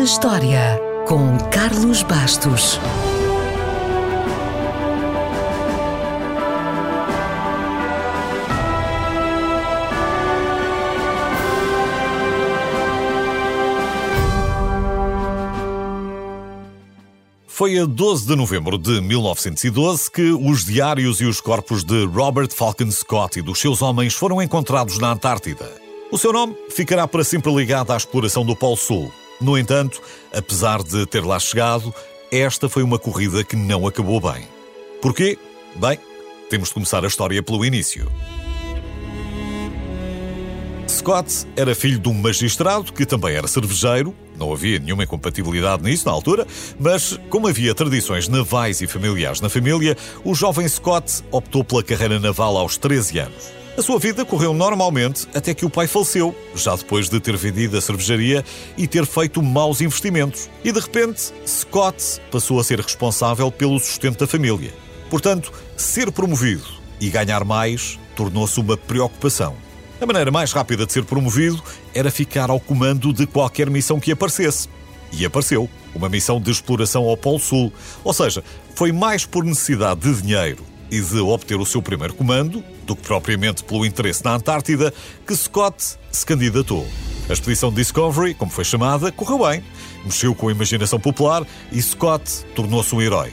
na História, com Carlos Bastos. Foi a 12 de novembro de 1912 que os diários e os corpos de Robert Falcon Scott e dos seus homens foram encontrados na Antártida. O seu nome ficará para sempre ligado à exploração do Polo Sul. No entanto, apesar de ter lá chegado, esta foi uma corrida que não acabou bem. Porquê? Bem, temos de começar a história pelo início. Scott era filho de um magistrado que também era cervejeiro. Não havia nenhuma incompatibilidade nisso na altura, mas como havia tradições navais e familiares na família, o jovem Scott optou pela carreira naval aos 13 anos. A sua vida correu normalmente até que o pai faleceu, já depois de ter vendido a cervejaria e ter feito maus investimentos. E de repente, Scott passou a ser responsável pelo sustento da família. Portanto, ser promovido e ganhar mais tornou-se uma preocupação. A maneira mais rápida de ser promovido era ficar ao comando de qualquer missão que aparecesse. E apareceu uma missão de exploração ao Polo Sul. Ou seja, foi mais por necessidade de dinheiro e de obter o seu primeiro comando do que propriamente pelo interesse na Antártida que Scott se candidatou. A expedição Discovery, como foi chamada, correu bem, mexeu com a imaginação popular e Scott tornou-se um herói.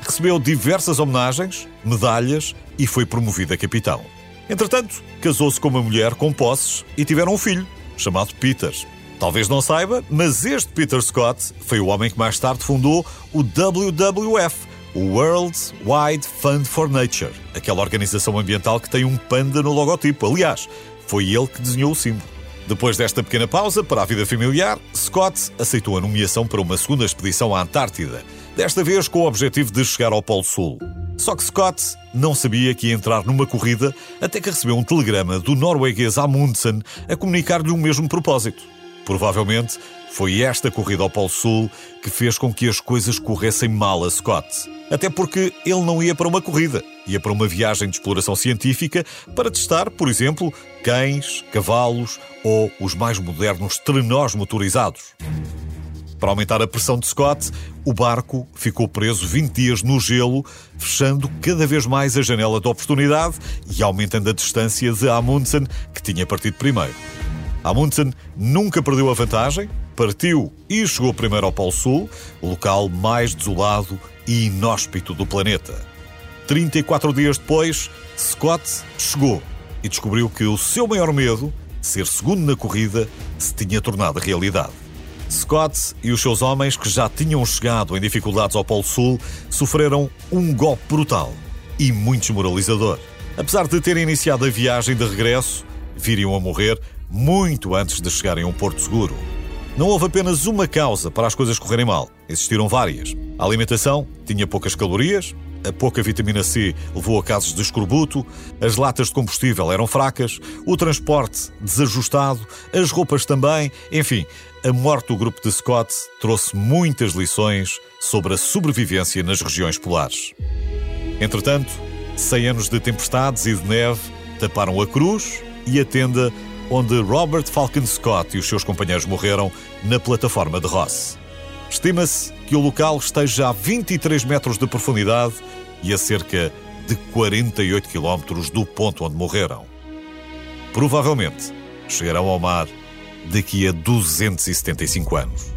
Recebeu diversas homenagens, medalhas e foi promovido a capitão. Entretanto, casou-se com uma mulher com posses e tiveram um filho, chamado Peter. Talvez não saiba, mas este Peter Scott foi o homem que mais tarde fundou o WWF, o World Wide Fund for Nature, aquela organização ambiental que tem um panda no logotipo. Aliás, foi ele que desenhou o símbolo. Depois desta pequena pausa para a vida familiar, Scott aceitou a nomeação para uma segunda expedição à Antártida, desta vez com o objetivo de chegar ao Polo Sul. Só que Scott não sabia que ia entrar numa corrida até que recebeu um telegrama do norueguês Amundsen a comunicar-lhe o mesmo propósito. Provavelmente foi esta corrida ao Polo Sul que fez com que as coisas corressem mal a Scott. Até porque ele não ia para uma corrida, ia para uma viagem de exploração científica para testar, por exemplo, cães, cavalos ou os mais modernos trenós motorizados. Para aumentar a pressão de Scott, o barco ficou preso 20 dias no gelo, fechando cada vez mais a janela de oportunidade e aumentando a distância de Amundsen, que tinha partido primeiro. Amundsen nunca perdeu a vantagem, partiu e chegou primeiro ao Polo Sul, o local mais desolado e inóspito do planeta. 34 dias depois, Scott chegou e descobriu que o seu maior medo, ser segundo na corrida, se tinha tornado realidade. Scott e os seus homens, que já tinham chegado em dificuldades ao Polo Sul, sofreram um golpe brutal e muito desmoralizador. Apesar de terem iniciado a viagem de regresso, viriam a morrer muito antes de chegarem a um porto seguro. Não houve apenas uma causa para as coisas correrem mal, existiram várias. A alimentação tinha poucas calorias, a pouca vitamina C levou a casos de escorbuto, as latas de combustível eram fracas, o transporte desajustado, as roupas também, enfim, a morte do grupo de Scott trouxe muitas lições sobre a sobrevivência nas regiões polares. Entretanto, 100 anos de tempestades e de neve taparam a cruz e a tenda onde Robert Falcon Scott e os seus companheiros morreram na plataforma de Ross. Estima-se que o local esteja a 23 metros de profundidade e a cerca de 48 quilómetros do ponto onde morreram. Provavelmente chegarão ao mar daqui a 275 anos.